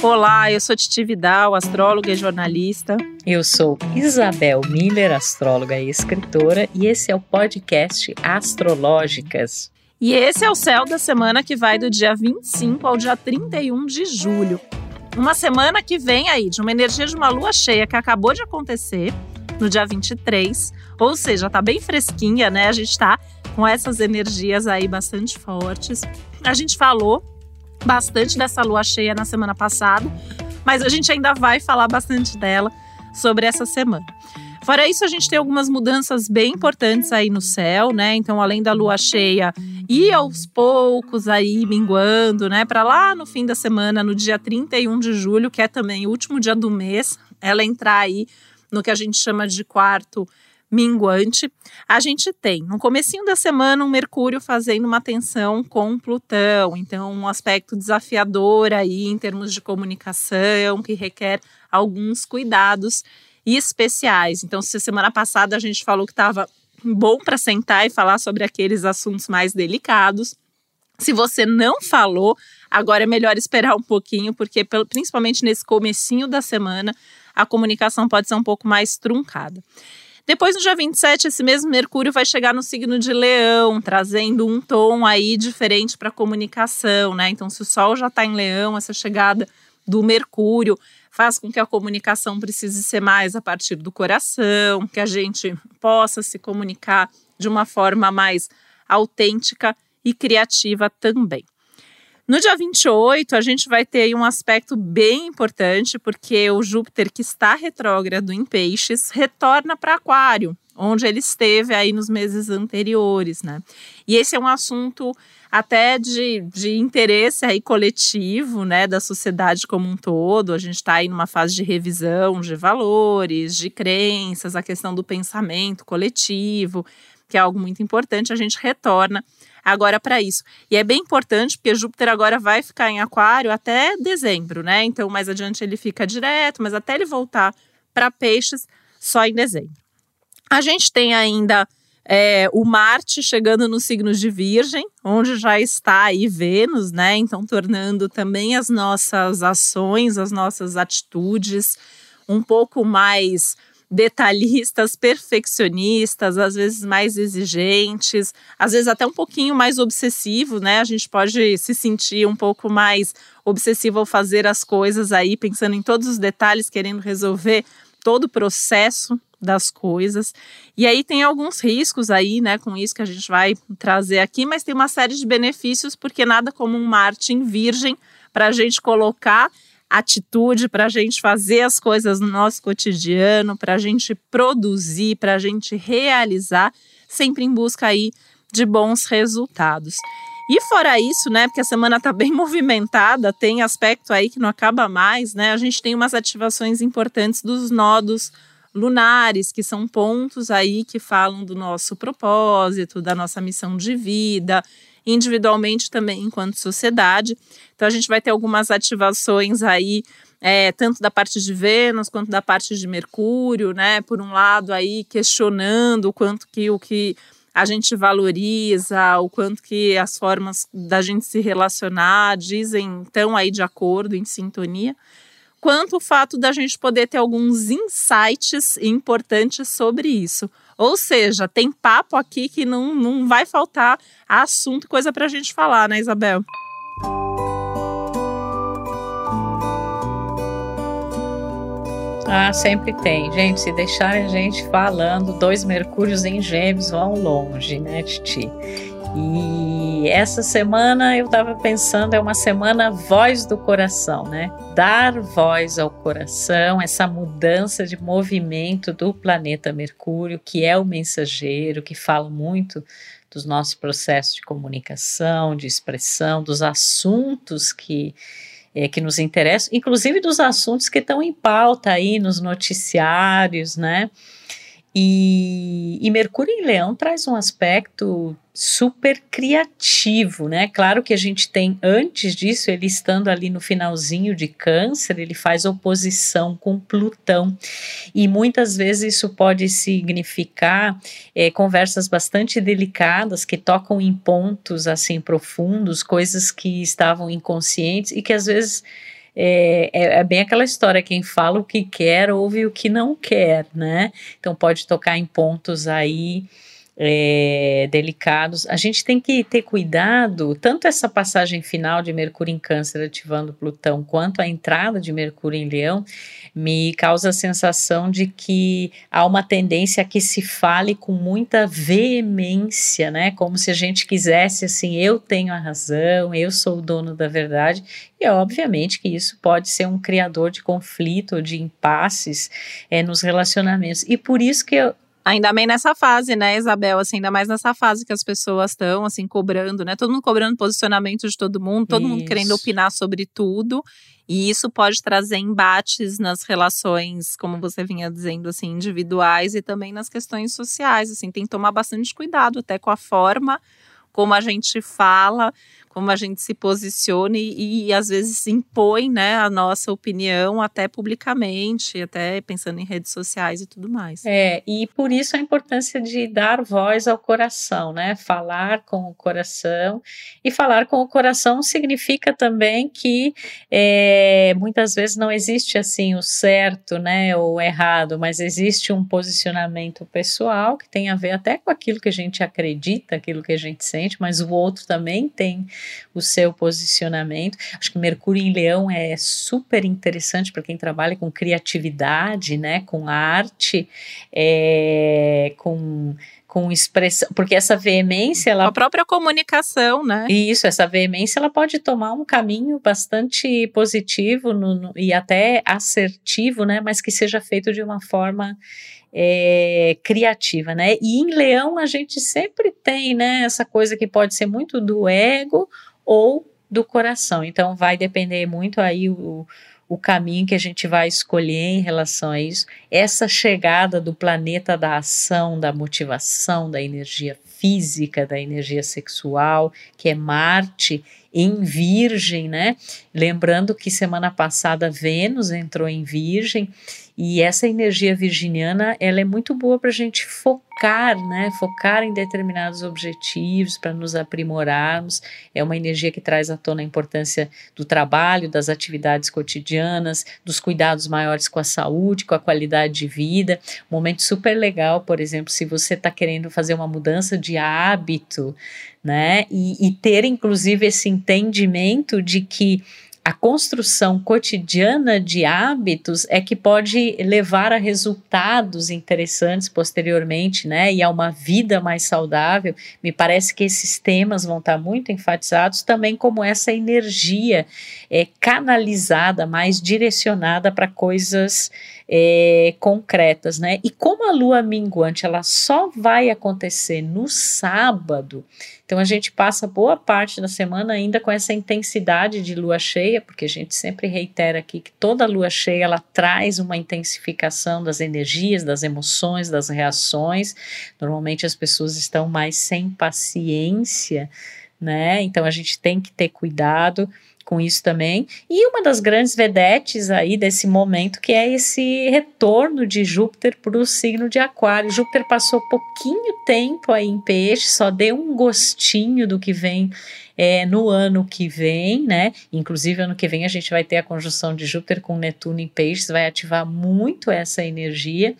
Olá, eu sou Titi Vidal, astróloga e jornalista. Eu sou Isabel Miller, astróloga e escritora, e esse é o podcast Astrológicas. E esse é o céu da semana que vai do dia 25 ao dia 31 de julho. Uma semana que vem aí de uma energia de uma lua cheia que acabou de acontecer no dia 23, ou seja, tá bem fresquinha, né? A gente tá com essas energias aí bastante fortes. A gente falou bastante dessa lua cheia na semana passada, mas a gente ainda vai falar bastante dela sobre essa semana. Fora isso, a gente tem algumas mudanças bem importantes aí no céu, né? Então, além da lua cheia e aos poucos aí minguando, né? Para lá no fim da semana, no dia 31 de julho, que é também o último dia do mês, ela entrar aí no que a gente chama de quarto minguante, a gente tem no comecinho da semana um Mercúrio fazendo uma tensão com Plutão, então um aspecto desafiador aí em termos de comunicação que requer alguns cuidados especiais. Então, se semana passada a gente falou que estava bom para sentar e falar sobre aqueles assuntos mais delicados, se você não falou, agora é melhor esperar um pouquinho, porque principalmente nesse comecinho da semana a comunicação pode ser um pouco mais truncada. Depois, no dia 27, esse mesmo Mercúrio vai chegar no signo de Leão, trazendo um tom aí diferente para a comunicação, né? Então, se o Sol já está em Leão, essa chegada do Mercúrio faz com que a comunicação precise ser mais a partir do coração, que a gente possa se comunicar de uma forma mais autêntica e criativa também. No dia 28, a gente vai ter um aspecto bem importante, porque o Júpiter, que está retrógrado em Peixes, retorna para Aquário, onde ele esteve aí nos meses anteriores, né? E esse é um assunto até de, de interesse aí coletivo, né, da sociedade como um todo. A gente está aí numa fase de revisão de valores, de crenças, a questão do pensamento coletivo, que é algo muito importante. A gente retorna agora para isso. E é bem importante porque Júpiter agora vai ficar em Aquário até dezembro, né? Então, mais adiante ele fica direto, mas até ele voltar para Peixes só em dezembro. A gente tem ainda é, o Marte chegando no signo de Virgem, onde já está aí Vênus, né? Então, tornando também as nossas ações, as nossas atitudes um pouco mais detalhistas, perfeccionistas, às vezes mais exigentes, às vezes até um pouquinho mais obsessivo, né? A gente pode se sentir um pouco mais obsessivo ao fazer as coisas aí, pensando em todos os detalhes, querendo resolver todo o processo das coisas. E aí tem alguns riscos aí, né, com isso que a gente vai trazer aqui, mas tem uma série de benefícios, porque nada como um Marte em Virgem para a gente colocar atitude para a gente fazer as coisas no nosso cotidiano, para a gente produzir, para a gente realizar, sempre em busca aí de bons resultados. E fora isso, né, porque a semana está bem movimentada, tem aspecto aí que não acaba mais, né? A gente tem umas ativações importantes dos nodos lunares, que são pontos aí que falam do nosso propósito, da nossa missão de vida, individualmente também enquanto sociedade. Então a gente vai ter algumas ativações aí é, tanto da parte de Vênus quanto da parte de Mercúrio, né? Por um lado aí questionando o quanto que o que a gente valoriza, o quanto que as formas da gente se relacionar dizem estão aí de acordo, em sintonia, quanto o fato da gente poder ter alguns insights importantes sobre isso. Ou seja, tem papo aqui que não, não vai faltar assunto, coisa para a gente falar, né, Isabel? Ah, sempre tem. Gente, se deixarem a gente falando, dois Mercúrios em Gêmeos vão longe, né, Titi? E essa semana eu estava pensando, é uma semana voz do coração, né? Dar voz ao coração, essa mudança de movimento do planeta Mercúrio, que é o mensageiro, que fala muito dos nossos processos de comunicação, de expressão, dos assuntos que é, que nos interessam, inclusive dos assuntos que estão em pauta aí nos noticiários, né? E, e, Mercúrio em Leão traz um aspecto super criativo, né? Claro que a gente tem, antes disso, ele estando ali no finalzinho de Câncer, ele faz oposição com Plutão. E muitas vezes isso pode significar é, conversas bastante delicadas que tocam em pontos assim profundos, coisas que estavam inconscientes e que às vezes é, é, é, bem aquela história: quem fala o que quer, ouve o que não quer, né? Então pode tocar em pontos aí é, delicados. A gente tem que ter cuidado, tanto essa passagem final de Mercúrio em Câncer ativando Plutão, quanto a entrada de Mercúrio em Leão, me causa a sensação de que há uma tendência a que se fale com muita veemência, né? Como se a gente quisesse assim, eu tenho a razão, eu sou o dono da verdade. E obviamente que isso pode ser um criador de conflito, de impasses é, nos relacionamentos. E por isso que eu, Ainda bem nessa fase, né, Isabel? Assim, ainda mais nessa fase que as pessoas estão, assim, cobrando, né? Todo mundo cobrando posicionamento de todo mundo, todo isso. mundo querendo opinar sobre tudo. E isso pode trazer embates nas relações, como você vinha dizendo, assim, individuais e também nas questões sociais. Assim, tem que tomar bastante cuidado até com a forma como a gente fala, como a gente se posiciona e, e, às vezes impõe né, a nossa opinião até publicamente, até pensando em redes sociais e tudo mais. É, e por isso a importância de dar voz ao coração, né? Falar com o coração. E falar com o coração significa também que é, muitas vezes não existe assim o certo né, ou o errado, mas existe um posicionamento pessoal que tem a ver até com aquilo que a gente acredita, aquilo que a gente sente, mas o outro também tem o seu posicionamento. Acho que Mercúrio em Leão é super interessante para quem trabalha com criatividade, né, com arte, é, com com expressão, porque essa veemência, ela a própria comunicação, né? Isso, essa veemência, ela pode tomar um caminho bastante positivo no, no, e até assertivo, né? Mas que seja feito de uma forma é, criativa, né? E em Leão a gente sempre tem, né? Essa coisa que pode ser muito do ego ou do coração. Então vai depender muito aí o, o caminho que a gente vai escolher em relação a isso. Essa chegada do planeta da ação, da motivação, da energia física, da energia sexual, que é Marte em Virgem, né? Lembrando que semana passada Vênus entrou em Virgem e essa energia virginiana, ela é muito boa para a gente focar, né? Focar em determinados objetivos, para nos aprimorarmos. É uma energia que traz à tona a importância do trabalho, das atividades cotidianas, dos cuidados maiores com a saúde, com a qualidade de vida. Momento super legal, por exemplo, se você está querendo fazer uma mudança de hábito, né? E, e ter, inclusive, esse entendimento de que a construção cotidiana de hábitos é que pode levar a resultados interessantes posteriormente, né? E a uma vida mais saudável. Me parece que esses temas vão estar muito enfatizados também como essa energia é, canalizada, mais direcionada para coisas é, concretas, né? E como a lua minguante ela só vai acontecer no sábado, então a gente passa boa parte da semana ainda com essa intensidade de lua cheia, porque a gente sempre reitera aqui que toda lua cheia ela traz uma intensificação das energias, das emoções, das reações. Normalmente as pessoas estão mais sem paciência, né? Então a gente tem que ter cuidado com isso também. E uma das grandes vedetes aí desse momento, que é esse retorno de Júpiter para o signo de Aquário. Júpiter passou pouquinho tempo aí em peixe, só deu um gostinho do que vem é, no ano que vem, né? Inclusive, ano que vem a gente vai ter a conjunção de Júpiter com Netuno em peixes, vai ativar muito essa energia.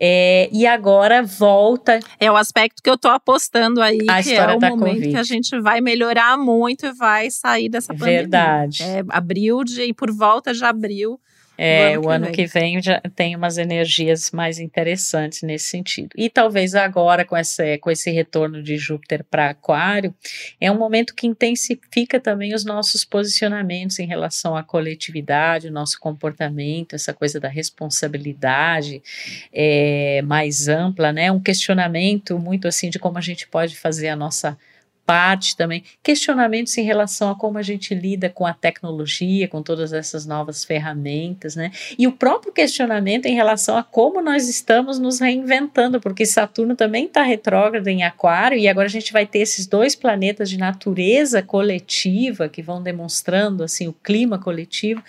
É, e agora volta. É o aspecto que eu tô apostando aí, a que é o momento COVID. que a gente vai melhorar muito e vai sair dessa pandemia. Verdade. É, abril de, e por volta de abril é, o ano que vem já tem umas energias mais interessantes nesse sentido. E talvez agora, com, essa, com esse retorno de Júpiter para Aquário, é um momento que intensifica também os nossos posicionamentos em relação à coletividade, o nosso comportamento, essa coisa da responsabilidade é, mais ampla, né? Um questionamento muito assim de como a gente pode fazer a nossa parte também, questionamentos em relação a como a gente lida com a tecnologia, com todas essas novas ferramentas, né? E o próprio questionamento em relação a como nós estamos nos reinventando, porque Saturno também está retrógrado em Aquário e agora a gente vai ter esses dois planetas de natureza coletiva que vão demonstrando assim o clima coletivo,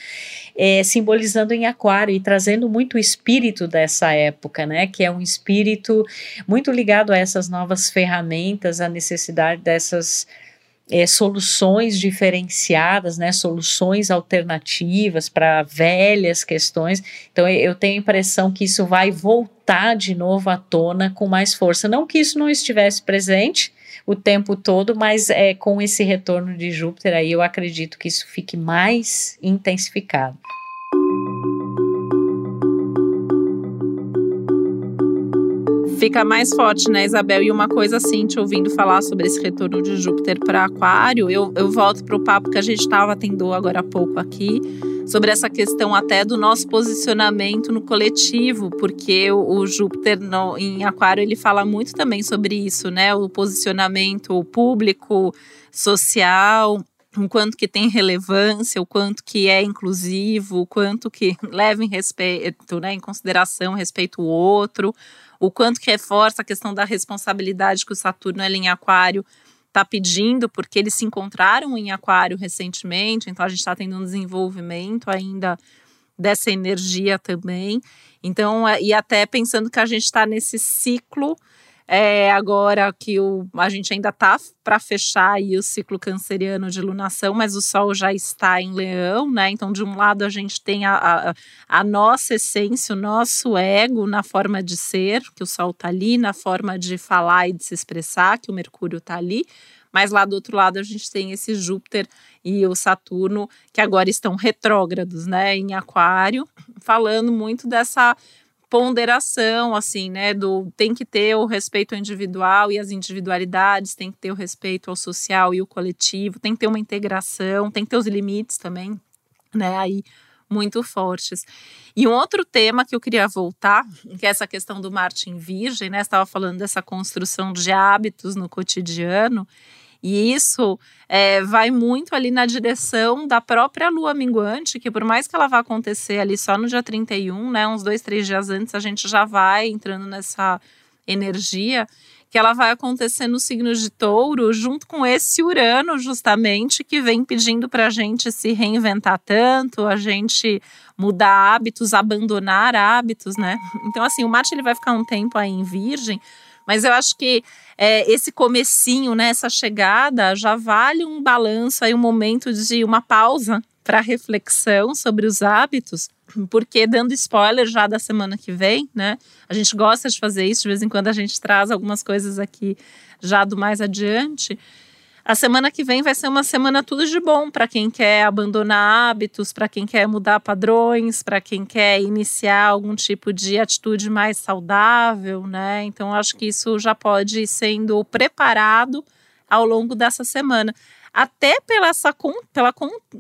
é, simbolizando em Aquário e trazendo muito o espírito dessa época, né? Que é um espírito muito ligado a essas novas ferramentas, a necessidade dessa essas é, soluções diferenciadas, né, soluções alternativas para velhas questões. Então, eu tenho a impressão que isso vai voltar de novo à tona com mais força. Não que isso não estivesse presente o tempo todo, mas é, com esse retorno de Júpiter aí eu acredito que isso fique mais intensificado. Fica mais forte, né, Isabel? E uma coisa assim, te ouvindo falar sobre esse retorno de Júpiter para Aquário, eu, eu volto para o papo que a gente estava tendo agora há pouco aqui, sobre essa questão até do nosso posicionamento no coletivo, porque o, o Júpiter no, em Aquário ele fala muito também sobre isso, né? O posicionamento público, social, o quanto que tem relevância, o quanto que é inclusivo, o quanto que leva em respeito, né, em consideração respeito o outro, o quanto que reforça a questão da responsabilidade que o Saturno ele em Aquário está pedindo, porque eles se encontraram em Aquário recentemente, então a gente está tendo um desenvolvimento ainda dessa energia também. Então, e até pensando que a gente está nesse ciclo é, agora que o, a gente ainda está para fechar aí o ciclo canceriano de lunação, mas o Sol já está em Leão, né? Então, de um lado, a gente tem a, a, a nossa essência, o nosso ego na forma de ser, que o Sol está ali, na forma de falar e de se expressar, que o Mercúrio está ali. Mas lá do outro lado a gente tem esse Júpiter e o Saturno que agora estão retrógrados, né, em Aquário, falando muito dessa ponderação, assim, né? Do tem que ter o respeito ao individual e as individualidades, tem que ter o respeito ao social e o coletivo, tem que ter uma integração, tem que ter os limites também, né? Aí muito fortes. E um outro tema que eu queria voltar, que é essa questão do Marte em Virgem, né? Estava falando dessa construção de hábitos no cotidiano. E isso é, vai muito ali na direção da própria lua minguante, que por mais que ela vá acontecer ali só no dia 31, né, uns dois, três dias antes, a gente já vai entrando nessa energia, que ela vai acontecer no signo de touro, junto com esse Urano, justamente, que vem pedindo para a gente se reinventar tanto, a gente mudar hábitos, abandonar hábitos, né? Então, assim, o Marte ele vai ficar um tempo aí em Virgem, mas eu acho que é, esse comecinho, né, essa chegada, já vale um balanço aí, um momento de uma pausa para reflexão sobre os hábitos, porque dando spoiler já da semana que vem, né? A gente gosta de fazer isso, de vez em quando a gente traz algumas coisas aqui já do mais adiante. A semana que vem vai ser uma semana tudo de bom para quem quer abandonar hábitos, para quem quer mudar padrões, para quem quer iniciar algum tipo de atitude mais saudável, né? Então acho que isso já pode ir sendo preparado ao longo dessa semana. Até pela essa pela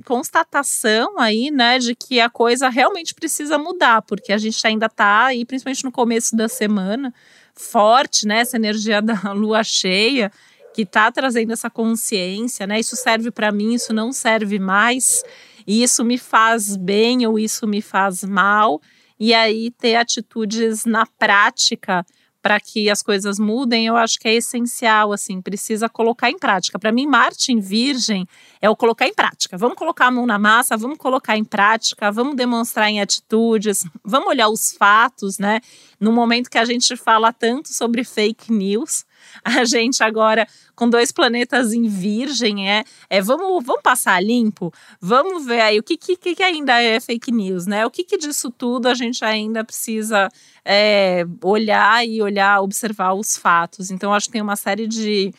constatação aí, né, de que a coisa realmente precisa mudar, porque a gente ainda está aí, principalmente no começo da semana, forte, né, essa energia da lua cheia que está trazendo essa consciência, né? Isso serve para mim, isso não serve mais, isso me faz bem ou isso me faz mal, e aí ter atitudes na prática para que as coisas mudem, eu acho que é essencial, assim, precisa colocar em prática. Para mim, Marte em Virgem é o colocar em prática. Vamos colocar a mão na massa, vamos colocar em prática, vamos demonstrar em atitudes, vamos olhar os fatos, né? No momento que a gente fala tanto sobre fake news, a gente agora com dois planetas em virgem é, é vamos, vamos passar limpo, vamos ver aí o que, que, que ainda é fake news, né? O que, que disso tudo a gente ainda precisa é, olhar e olhar, observar os fatos. Então, acho que tem uma série de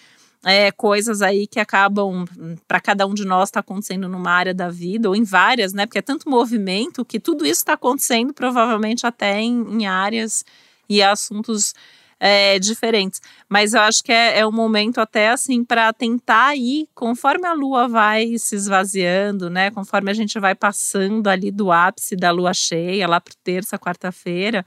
é, coisas aí que acabam, para cada um de nós, está acontecendo numa área da vida, ou em várias, né? Porque é tanto movimento que tudo isso está acontecendo, provavelmente até em, em áreas e assuntos é, diferentes. Mas eu acho que é, é um momento até assim para tentar ir, conforme a lua vai se esvaziando, né? Conforme a gente vai passando ali do ápice da lua cheia, lá para terça, quarta-feira,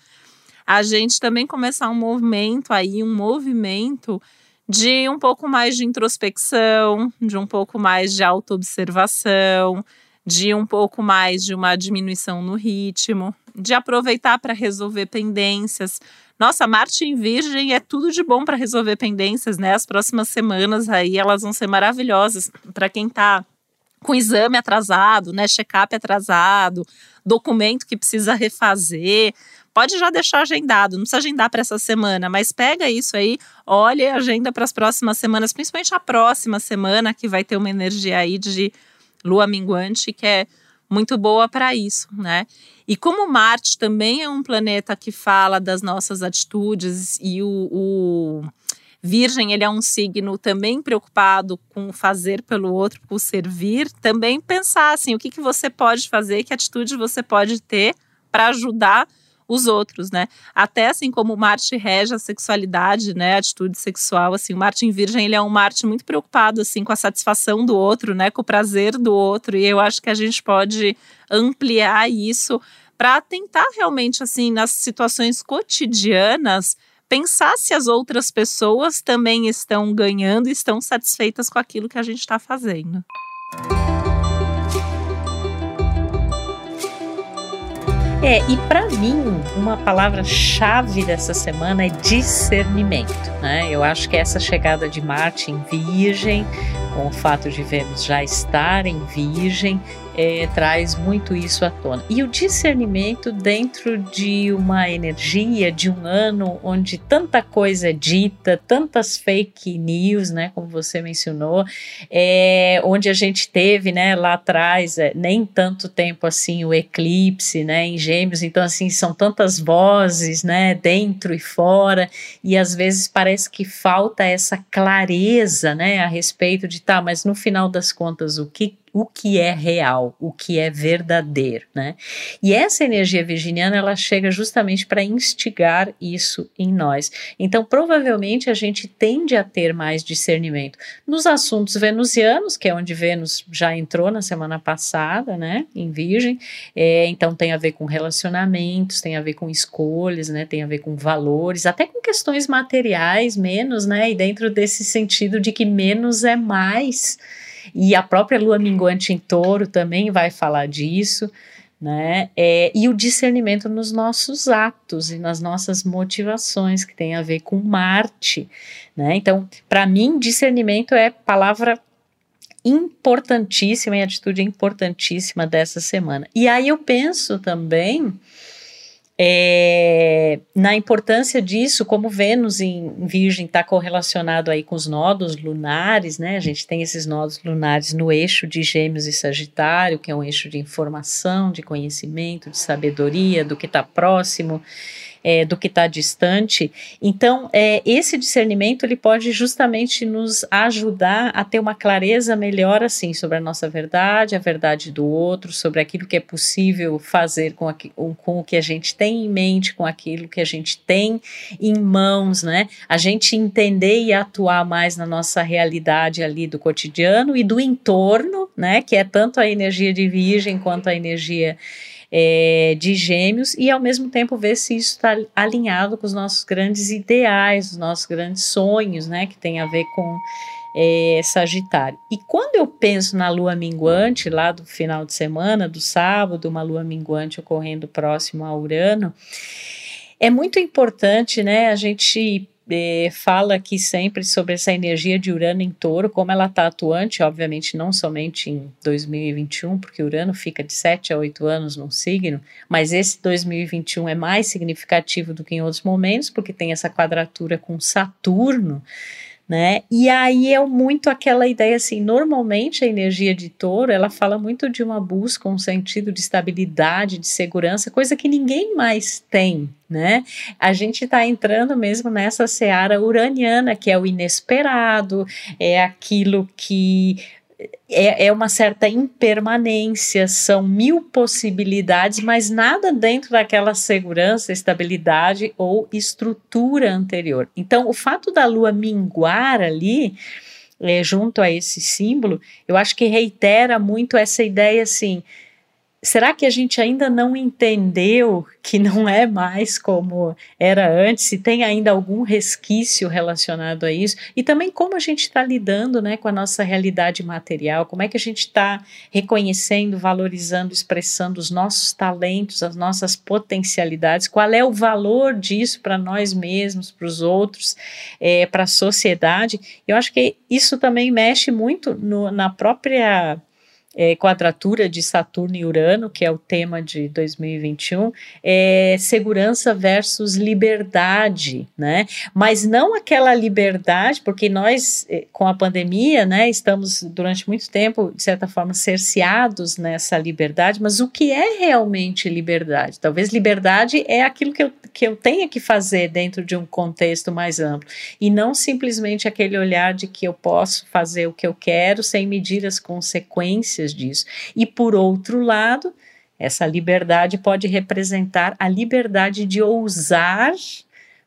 a gente também começar um movimento aí, um movimento de um pouco mais de introspecção, de um pouco mais de autoobservação, de um pouco mais de uma diminuição no ritmo, de aproveitar para resolver pendências. Nossa, Marte em Virgem é tudo de bom para resolver pendências, né? As próximas semanas aí elas vão ser maravilhosas para quem está com exame atrasado, né, check-up atrasado, documento que precisa refazer, pode já deixar agendado, não precisa agendar para essa semana, mas pega isso aí, olha a agenda para as próximas semanas, principalmente a próxima semana, que vai ter uma energia aí de lua minguante, que é muito boa para isso, né? E como Marte também é um planeta que fala das nossas atitudes e o, o Virgem, ele é um signo também preocupado com fazer pelo outro, com servir, também pensar assim, o que, que você pode fazer, que atitude você pode ter para ajudar os outros, né? Até assim como Marte rege a sexualidade, né, a atitude sexual, assim, o Marte em Virgem, ele é um Marte muito preocupado assim com a satisfação do outro, né, com o prazer do outro, e eu acho que a gente pode ampliar isso para tentar realmente assim nas situações cotidianas pensar se as outras pessoas também estão ganhando estão satisfeitas com aquilo que a gente está fazendo. É, e para mim, uma palavra-chave dessa semana é discernimento. Né? Eu acho que essa chegada de Marte em Virgem, com o fato de Vênus já estar em Virgem, é, traz muito isso à tona. E o discernimento dentro de uma energia, de um ano onde tanta coisa é dita, tantas fake news, né, como você mencionou, é, onde a gente teve, né, lá atrás, é, nem tanto tempo assim, o eclipse, né, em gêmeos, então assim, são tantas vozes, né, dentro e fora, e às vezes parece que falta essa clareza, né, a respeito de, tá, mas no final das contas, o que o que é real, o que é verdadeiro, né? E essa energia virginiana ela chega justamente para instigar isso em nós. Então, provavelmente a gente tende a ter mais discernimento nos assuntos venusianos, que é onde Vênus já entrou na semana passada, né? Em Virgem. É, então tem a ver com relacionamentos, tem a ver com escolhas, né? Tem a ver com valores, até com questões materiais menos, né? E dentro desse sentido de que menos é mais e a própria lua minguante em touro também vai falar disso. Né? É, e o discernimento nos nossos atos e nas nossas motivações, que tem a ver com Marte. Né? Então, para mim, discernimento é palavra importantíssima e atitude importantíssima dessa semana. E aí eu penso também é, na importância disso, como Vênus em Virgem está correlacionado aí com os nodos lunares, né? A gente tem esses nodos lunares no eixo de Gêmeos e Sagitário, que é um eixo de informação, de conhecimento, de sabedoria, do que está próximo é, do que está distante. Então, é, esse discernimento ele pode justamente nos ajudar a ter uma clareza melhor assim sobre a nossa verdade, a verdade do outro, sobre aquilo que é possível fazer com, aqui, com o que a gente tem em mente, com aquilo que a gente tem em mãos, né? A gente entender e atuar mais na nossa realidade ali do cotidiano e do entorno, né? Que é tanto a energia de virgem quanto a energia é, de gêmeos e ao mesmo tempo ver se isso está alinhado com os nossos grandes ideais, os nossos grandes sonhos, né, que tem a ver com é, Sagitário. E quando eu penso na lua minguante, lá do final de semana, do sábado, uma lua minguante ocorrendo próximo a Urano, é muito importante, né, a gente é, fala aqui sempre sobre essa energia de Urano em touro, como ela está atuante, obviamente não somente em 2021, porque Urano fica de 7 a 8 anos num signo, mas esse 2021 é mais significativo do que em outros momentos, porque tem essa quadratura com Saturno né? E aí é muito aquela ideia assim, normalmente a energia de touro, ela fala muito de uma busca, um sentido de estabilidade, de segurança, coisa que ninguém mais tem, né? A gente está entrando mesmo nessa seara uraniana, que é o inesperado, é aquilo que é, é uma certa impermanência, são mil possibilidades, mas nada dentro daquela segurança, estabilidade ou estrutura anterior. Então, o fato da lua minguar ali, é, junto a esse símbolo, eu acho que reitera muito essa ideia assim será que a gente ainda não entendeu que não é mais como era antes? Se tem ainda algum resquício relacionado a isso? E também como a gente está lidando né, com a nossa realidade material, como é que a gente está reconhecendo, valorizando, expressando os nossos talentos, as nossas potencialidades, qual é o valor disso para nós mesmos, para os outros, é, para a sociedade? Eu acho que isso também mexe muito no, na própria é, quadratura de Saturno e Urano, que é o tema de 2021, é segurança versus liberdade, né? Mas não aquela liberdade, porque nós, é, com a pandemia, né, estamos durante muito tempo, de certa forma, cerceados nessa liberdade, mas o que é realmente liberdade? Talvez liberdade é aquilo que eu, que eu tenha que fazer dentro de um contexto mais amplo, e não simplesmente aquele olhar de que eu posso fazer o que eu quero sem medir as consequências consequências disso. E por outro lado, essa liberdade pode representar a liberdade de ousar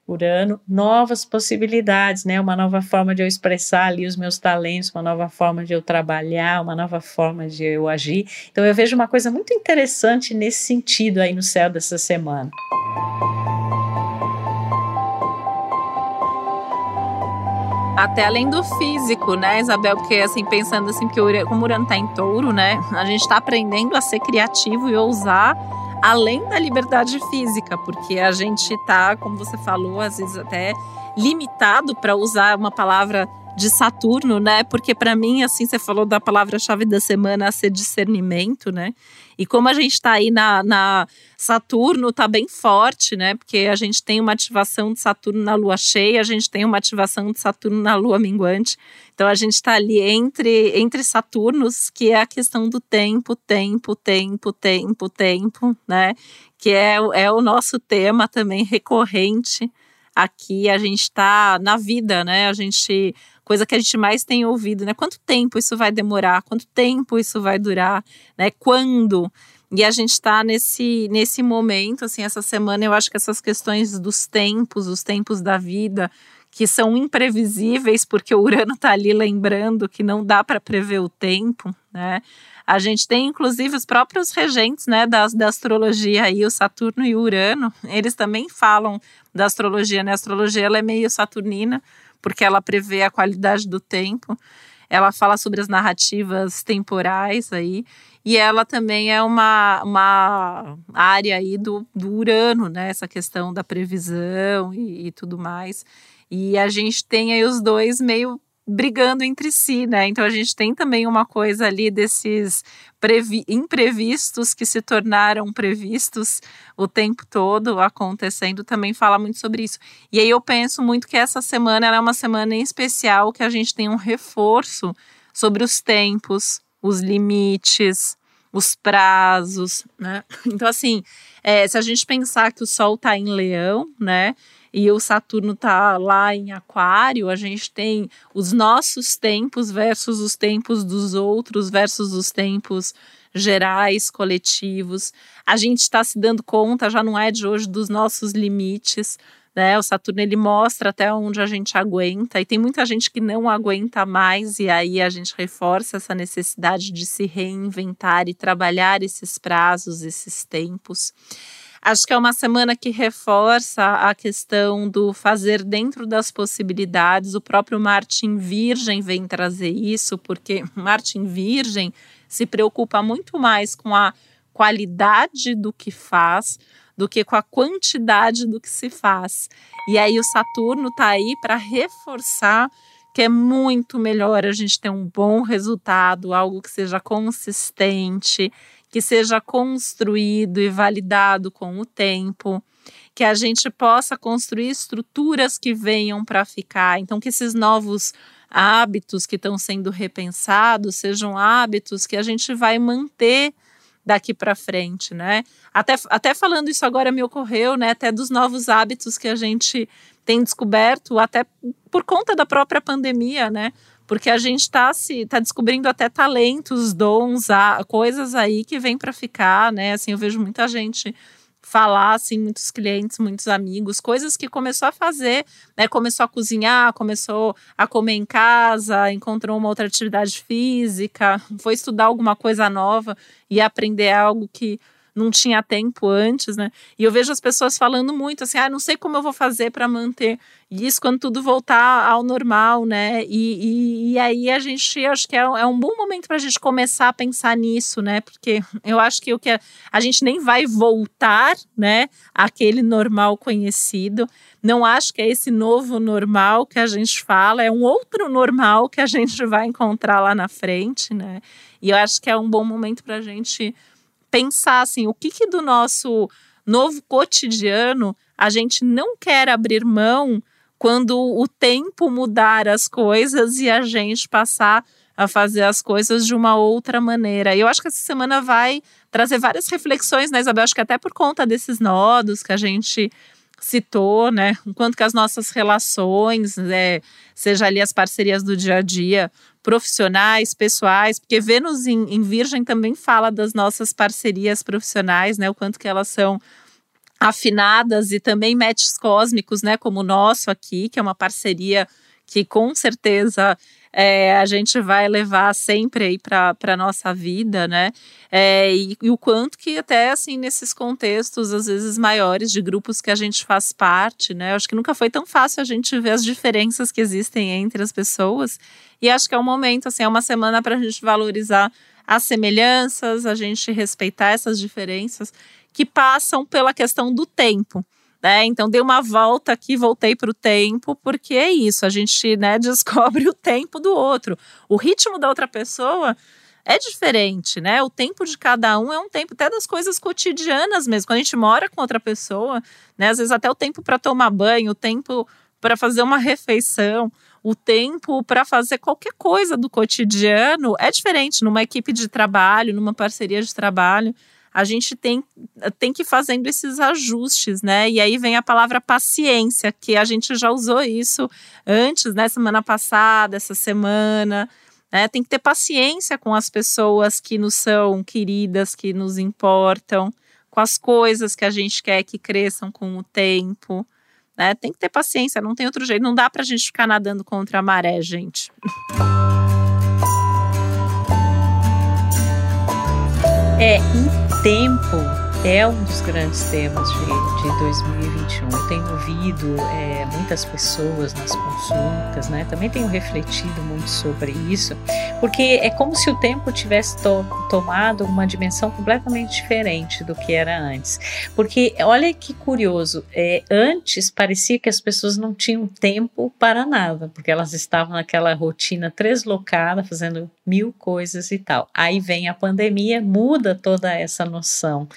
Urano, novas possibilidades, né? Uma nova forma de eu expressar ali os meus talentos, uma nova forma de eu trabalhar, uma nova forma de eu agir. Então eu vejo uma coisa muito interessante nesse sentido aí no céu dessa semana. Até além do físico, né, Isabel? Porque, assim, pensando assim, que o como Urano tá em touro, né? A gente está aprendendo a ser criativo e ousar além da liberdade física, porque a gente tá, como você falou, às vezes até limitado para usar uma palavra de Saturno, né? Porque para mim, assim, você falou da palavra-chave da semana ser discernimento, né? E como a gente está aí na, na Saturno, tá bem forte, né? Porque a gente tem uma ativação de Saturno na lua cheia, a gente tem uma ativação de Saturno na lua minguante. Então a gente está ali entre, entre Saturnos, que é a questão do tempo, tempo, tempo, tempo, tempo, né? Que é, é o nosso tema também recorrente aqui. A gente está na vida, né? A gente coisa que a gente mais tem ouvido, né? Quanto tempo isso vai demorar? Quanto tempo isso vai durar? Né? Quando? E a gente está nesse, nesse momento, assim, essa semana, eu acho que essas questões dos tempos, os tempos da vida, que são imprevisíveis, porque o Urano está ali lembrando que não dá para prever o tempo, né? A gente tem, inclusive, os próprios regentes né, da, da astrologia aí, o Saturno e o Urano, eles também falam da astrologia, né? A astrologia ela é meio saturnina, porque ela prevê a qualidade do tempo. Ela fala sobre as narrativas temporais aí, e ela também é uma, uma área aí do, do Urano, né? Essa questão da previsão e, e tudo mais. E a gente tem aí os dois meio brigando entre si, né? Então a gente tem também uma coisa ali desses imprevistos que se tornaram previstos o tempo todo acontecendo, também fala muito sobre isso. E aí eu penso muito que essa semana é uma semana em especial que a gente tem um reforço sobre os tempos, os limites, os prazos, né? Então assim, é, se a gente pensar que o Sol está em Leão, né? E o Saturno está lá em Aquário, a gente tem os nossos tempos versus os tempos dos outros, versus os tempos gerais, coletivos. A gente está se dando conta, já não é de hoje, dos nossos limites. Né? O Saturno ele mostra até onde a gente aguenta, e tem muita gente que não aguenta mais, e aí a gente reforça essa necessidade de se reinventar e trabalhar esses prazos, esses tempos. Acho que é uma semana que reforça a questão do fazer dentro das possibilidades. O próprio Martin Virgem vem trazer isso, porque Martin Virgem se preocupa muito mais com a qualidade do que faz do que com a quantidade do que se faz. E aí o Saturno está aí para reforçar que é muito melhor a gente ter um bom resultado, algo que seja consistente, que seja construído e validado com o tempo, que a gente possa construir estruturas que venham para ficar. Então, que esses novos hábitos que estão sendo repensados sejam hábitos que a gente vai manter daqui para frente, né? Até, até falando isso agora me ocorreu, né? Até dos novos hábitos que a gente tem descoberto, até por conta da própria pandemia, né? Porque a gente está se tá descobrindo até talentos, dons, coisas aí que vem para ficar, né? Assim, eu vejo muita gente falar, assim, muitos clientes, muitos amigos, coisas que começou a fazer, né? Começou a cozinhar, começou a comer em casa, encontrou uma outra atividade física, foi estudar alguma coisa nova e aprender algo que não tinha tempo antes, né? E eu vejo as pessoas falando muito assim, ah, não sei como eu vou fazer para manter isso quando tudo voltar ao normal, né? E, e, e aí a gente, acho que é, é um bom momento para a gente começar a pensar nisso, né? Porque eu acho que o que a, a gente nem vai voltar, né? Aquele normal conhecido. Não acho que é esse novo normal que a gente fala, é um outro normal que a gente vai encontrar lá na frente, né? E eu acho que é um bom momento para a gente pensar assim, o que, que do nosso novo cotidiano a gente não quer abrir mão quando o tempo mudar as coisas e a gente passar a fazer as coisas de uma outra maneira. E eu acho que essa semana vai trazer várias reflexões, né, Isabel? Acho que até por conta desses nodos que a gente citou, né? Enquanto que as nossas relações, né, seja ali as parcerias do dia a dia, profissionais, pessoais, porque Vênus em, em Virgem também fala das nossas parcerias profissionais, né? O quanto que elas são afinadas e também matches cósmicos, né, como o nosso aqui, que é uma parceria que com certeza é, a gente vai levar sempre aí para a nossa vida, né? É, e, e, o quanto que até assim nesses contextos às vezes maiores de grupos que a gente faz parte, né? Eu acho que nunca foi tão fácil a gente ver as diferenças que existem entre as pessoas e acho que é um momento assim, é uma semana para a gente valorizar as semelhanças, a gente respeitar essas diferenças que passam pela questão do tempo. Né? Então dei uma volta aqui, voltei para o tempo, porque é isso, a gente né, descobre o tempo do outro. O ritmo da outra pessoa é diferente, né? O tempo de cada um é um tempo até das coisas cotidianas mesmo. Quando a gente mora com outra pessoa, né? Às vezes até o tempo para tomar banho, o tempo para fazer uma refeição, o tempo para fazer qualquer coisa do cotidiano é diferente numa equipe de trabalho, numa parceria de trabalho a gente tem, tem que ir fazendo esses ajustes, né? E aí vem a palavra paciência, que a gente já usou isso antes, né? Semana passada, essa semana. Né? Tem que ter paciência com as pessoas que nos são queridas, que nos importam, com as coisas que a gente quer que cresçam com o tempo. Né? Tem que ter paciência, não tem outro jeito. Não dá para a gente ficar nadando contra a maré, gente. É, tempo é um dos grandes temas de, de 2021. Eu tenho ouvido é, muitas pessoas nas consultas, né? Também tenho refletido muito sobre isso, porque é como se o tempo tivesse to tomado uma dimensão completamente diferente do que era antes. Porque olha que curioso, é, antes parecia que as pessoas não tinham tempo para nada, porque elas estavam naquela rotina deslocada, fazendo mil coisas e tal. Aí vem a pandemia, muda toda essa noção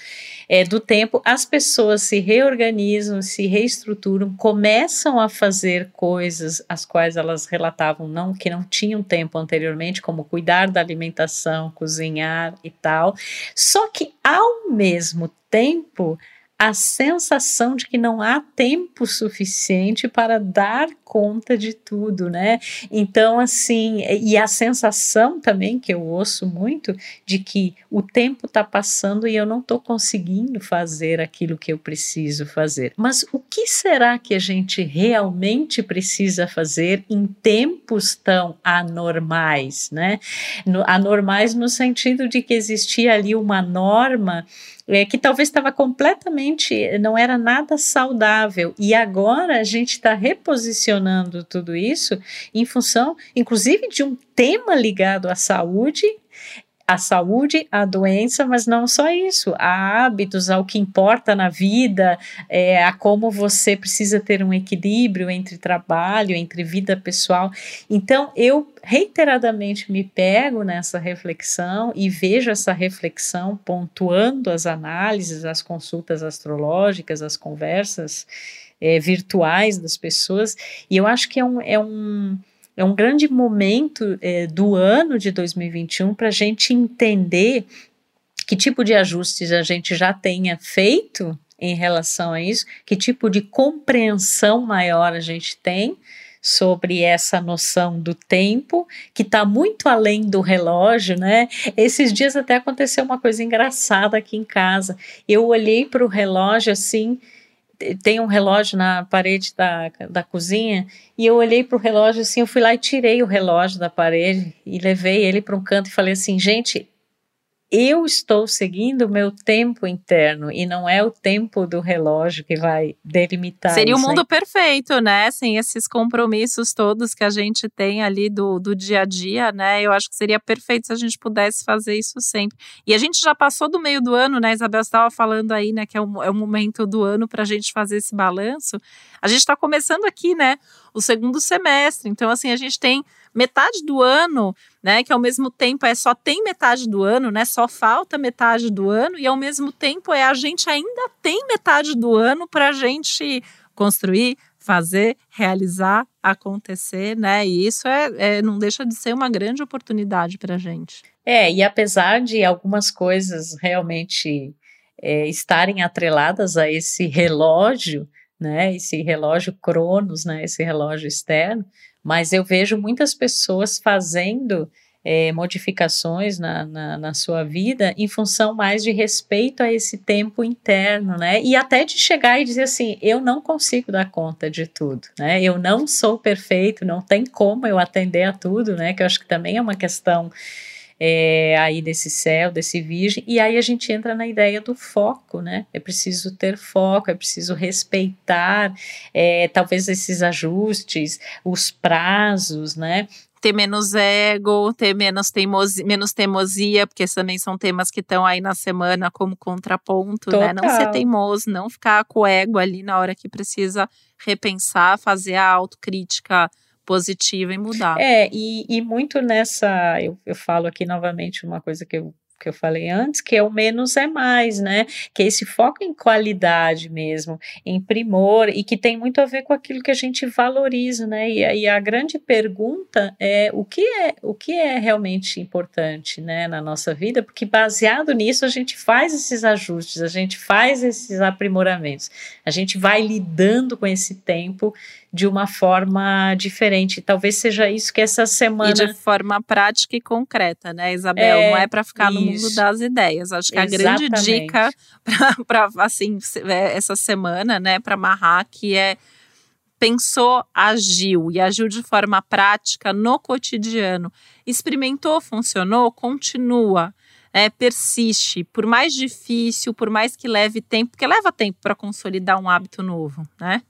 é, do tempo, as pessoas se reorganizam, se reestruturam, começam a fazer coisas as quais elas relatavam não que não tinham tempo anteriormente, como cuidar da alimentação, cozinhar e tal. Só que ao mesmo tempo, a sensação de que não há tempo suficiente para dar conta de tudo, né? Então, assim, e a sensação também que eu ouço muito de que o tempo está passando e eu não estou conseguindo fazer aquilo que eu preciso fazer. Mas o que será que a gente realmente precisa fazer em tempos tão anormais, né? No, anormais no sentido de que existia ali uma norma é, que talvez estava completamente, não era nada saudável. E agora a gente está reposicionando tudo isso em função, inclusive, de um tema ligado à saúde a saúde, a doença, mas não só isso, há hábitos, ao que importa na vida, é, a como você precisa ter um equilíbrio entre trabalho, entre vida pessoal. Então, eu reiteradamente me pego nessa reflexão e vejo essa reflexão pontuando as análises, as consultas astrológicas, as conversas é, virtuais das pessoas, e eu acho que é um. É um é um grande momento é, do ano de 2021 para a gente entender que tipo de ajustes a gente já tenha feito em relação a isso, que tipo de compreensão maior a gente tem sobre essa noção do tempo, que está muito além do relógio, né? Esses dias até aconteceu uma coisa engraçada aqui em casa. Eu olhei para o relógio assim tem um relógio na parede da, da cozinha e eu olhei para o relógio assim, eu fui lá e tirei o relógio da parede e levei ele para um canto e falei assim, gente, eu estou seguindo o meu tempo interno e não é o tempo do relógio que vai delimitar. Seria o um mundo perfeito, né? Sem esses compromissos todos que a gente tem ali do, do dia a dia, né? Eu acho que seria perfeito se a gente pudesse fazer isso sempre. E a gente já passou do meio do ano, né? Isabel estava falando aí, né? Que é o, é o momento do ano para a gente fazer esse balanço. A gente está começando aqui, né? O segundo semestre. Então, assim, a gente tem metade do ano, né, que ao mesmo tempo é só tem metade do ano, né, só falta metade do ano e ao mesmo tempo é a gente ainda tem metade do ano para a gente construir, fazer, realizar, acontecer, né? E isso é, é não deixa de ser uma grande oportunidade para a gente. É, e apesar de algumas coisas realmente é, estarem atreladas a esse relógio, né? Esse relógio Cronos, né? Esse relógio externo, mas eu vejo muitas pessoas fazendo é, modificações na, na, na, sua vida em função mais de respeito a esse tempo interno, né? E até de chegar e dizer assim: eu não consigo dar conta de tudo, né? Eu não sou perfeito, não tem como eu atender a tudo, né? Que eu acho que também é uma questão é, aí desse céu, desse virgem, e aí a gente entra na ideia do foco, né? É preciso ter foco, é preciso respeitar, é, talvez esses ajustes, os prazos, né? ter menos ego, ter menos teimosia, menos teimosia, porque também são temas que estão aí na semana como contraponto, Total. né? Não ser teimoso, não ficar com o ego ali na hora que precisa repensar, fazer a autocrítica positiva e mudar. É, e, e muito nessa, eu, eu falo aqui novamente uma coisa que eu que eu falei antes, que é o menos é mais, né? Que é esse foco em qualidade mesmo, em primor, e que tem muito a ver com aquilo que a gente valoriza, né? E, e a grande pergunta é o que é o que é realmente importante, né, na nossa vida, porque baseado nisso a gente faz esses ajustes, a gente faz esses aprimoramentos, a gente vai lidando com esse tempo de uma forma diferente. Talvez seja isso que essa semana. E de forma prática e concreta, né, Isabel? É, Não é para ficar isso. no mundo das ideias. Acho que Exatamente. a grande dica para, assim, é, essa semana, né, para amarrar, que é pensou, agiu e agiu de forma prática no cotidiano. Experimentou, funcionou, continua. É, persiste, por mais difícil, por mais que leve tempo, porque leva tempo para consolidar um hábito novo, né?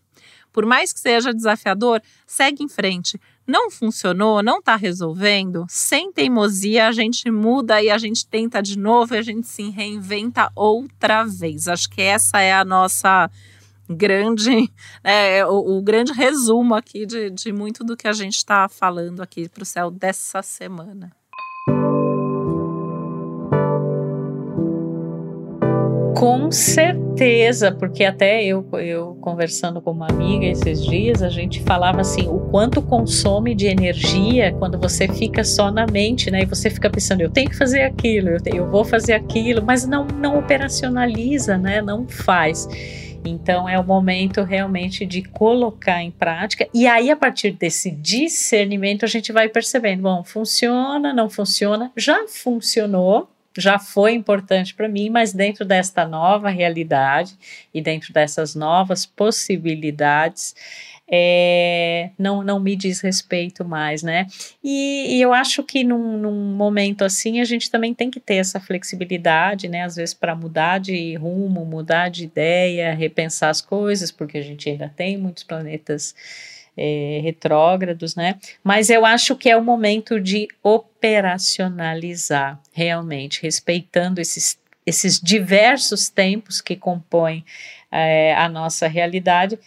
Por mais que seja desafiador, segue em frente. Não funcionou, não está resolvendo, sem teimosia a gente muda e a gente tenta de novo e a gente se reinventa outra vez. Acho que essa é a nossa grande, é, o, o, grande resumo aqui de, de muito do que a gente está falando aqui para o céu dessa semana. Com certeza, porque até eu, eu conversando com uma amiga esses dias, a gente falava assim, o quanto consome de energia quando você fica só na mente, né? E você fica pensando, eu tenho que fazer aquilo, eu, tenho, eu vou fazer aquilo, mas não, não operacionaliza, né? Não faz. Então é o momento realmente de colocar em prática. E aí, a partir desse discernimento, a gente vai percebendo: bom, funciona, não funciona, já funcionou, já foi importante para mim, mas dentro desta nova realidade e dentro dessas novas possibilidades, é, não, não me diz respeito mais, né? E, e eu acho que num, num, momento assim a gente também tem que ter essa flexibilidade, né? Às vezes para mudar de rumo, mudar de ideia, repensar as coisas, porque a gente ainda tem muitos planetas é, retrógrados, né? Mas eu acho que é o momento de operacionalizar realmente, respeitando esses, esses diversos tempos que compõem é, a nossa realidade,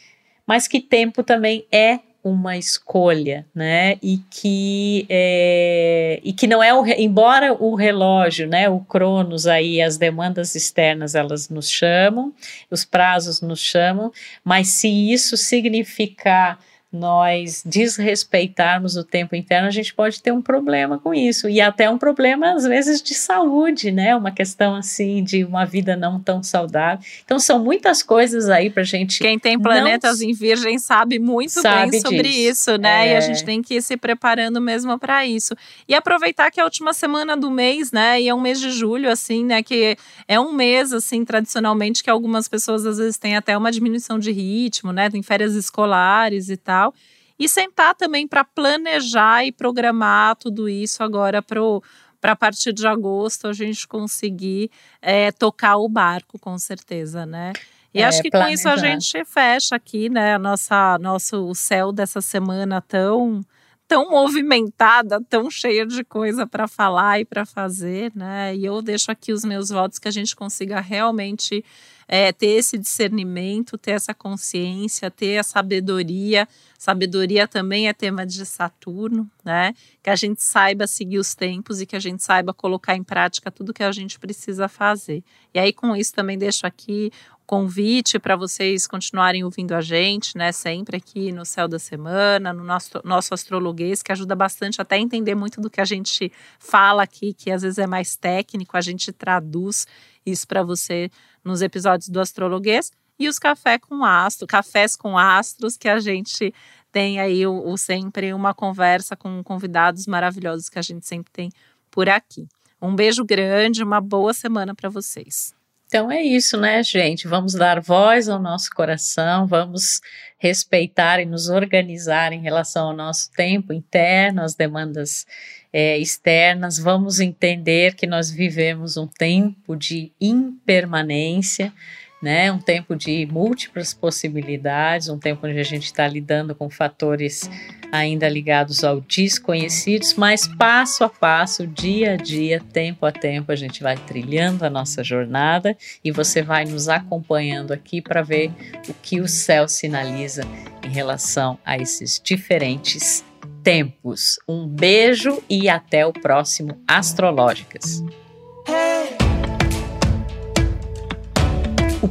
mas que tempo também é uma escolha, né? E que é, e que não é o embora o relógio, né? O Cronos aí, as demandas externas elas nos chamam, os prazos nos chamam, mas se isso significar nós desrespeitarmos o tempo interno, a gente pode ter um problema com isso. E até um problema, às vezes, de saúde, né? Uma questão assim de uma vida não tão saudável. Então, são muitas coisas aí pra gente. Quem tem planetas não... em Virgem sabe muito sabe bem sobre disso, isso né? É... E a gente tem que ir se preparando mesmo para isso. E aproveitar que é a última semana do mês, né? E é um mês de julho, assim, né? Que é um mês, assim, tradicionalmente, que algumas pessoas às vezes têm até uma diminuição de ritmo, né? Tem férias escolares e tal e sentar também para planejar e programar tudo isso agora pro para a partir de agosto a gente conseguir é, tocar o barco, com certeza, né? E é, acho que planejar. com isso a gente fecha aqui, né, a nossa, nosso o céu dessa semana tão tão movimentada, tão cheia de coisa para falar e para fazer, né? E eu deixo aqui os meus votos que a gente consiga realmente é, ter esse discernimento, ter essa consciência, ter a sabedoria. Sabedoria também é tema de Saturno, né? Que a gente saiba seguir os tempos e que a gente saiba colocar em prática tudo que a gente precisa fazer. E aí, com isso, também deixo aqui convite para vocês continuarem ouvindo a gente, né? Sempre aqui no Céu da Semana, no nosso, nosso astrologuês, que ajuda bastante até a entender muito do que a gente fala aqui, que às vezes é mais técnico, a gente traduz isso para você nos episódios do astrologuês. E os café com astro, cafés com astros, que a gente tem aí o, o sempre uma conversa com convidados maravilhosos que a gente sempre tem por aqui. Um beijo grande, uma boa semana para vocês. Então é isso, né, gente? Vamos dar voz ao nosso coração, vamos respeitar e nos organizar em relação ao nosso tempo interno, às demandas é, externas, vamos entender que nós vivemos um tempo de impermanência né? Um tempo de múltiplas possibilidades, um tempo onde a gente está lidando com fatores ainda ligados ao desconhecidos, mas passo a passo, dia a dia, tempo a tempo, a gente vai trilhando a nossa jornada e você vai nos acompanhando aqui para ver o que o céu sinaliza em relação a esses diferentes tempos. Um beijo e até o próximo Astrológicas.